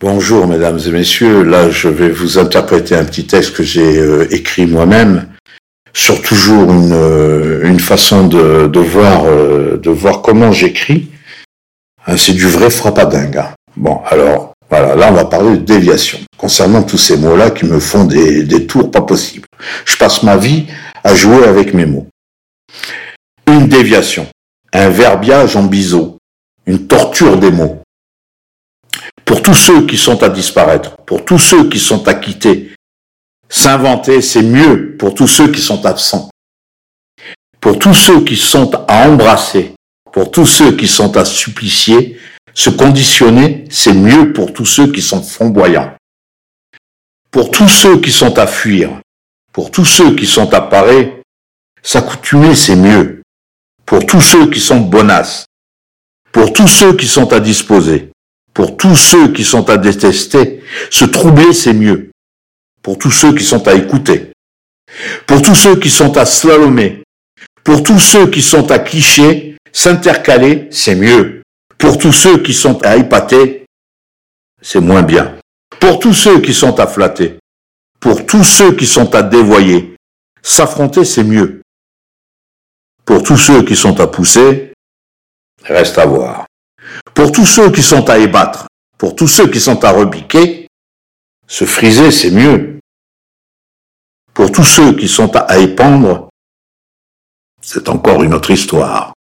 Bonjour mesdames et messieurs, là je vais vous interpréter un petit texte que j'ai euh, écrit moi-même sur toujours une, euh, façon de, voir, euh, de voir comment j'écris. Hein, c'est du vrai frappadingue. Hein. Bon, alors voilà, là on va parler de déviation. Concernant tous ces mots-là qui me font des, des tours pas possibles. Je passe ma vie à jouer avec mes mots. Une déviation, un verbiage en biseau, une torture des mots tous ceux qui sont à disparaître, pour tous ceux qui sont à quitter. S'inventer, c'est mieux pour tous ceux qui sont absents. Pour tous ceux qui sont à embrasser, pour tous ceux qui sont à supplicier, se conditionner, c'est mieux pour tous ceux qui sont flamboyants. Pour tous ceux qui sont à fuir, pour tous ceux qui sont à parer, s'accoutumer, c'est mieux. Pour tous ceux qui sont bonasses, pour tous ceux qui sont à disposer, pour tous ceux qui sont à détester, se troubler, c'est mieux. Pour tous ceux qui sont à écouter. Pour tous ceux qui sont à slalomer. Pour tous ceux qui sont à clicher, s'intercaler, c'est mieux. Pour tous ceux qui sont à épater, c'est moins bien. Pour tous ceux qui sont à flatter. Pour tous ceux qui sont à dévoyer, s'affronter, c'est mieux. Pour tous ceux qui sont à pousser, reste à voir. Pour tous ceux qui sont à ébattre, pour tous ceux qui sont à repiquer, se friser, c'est mieux. Pour tous ceux qui sont à épandre, c'est encore une autre histoire.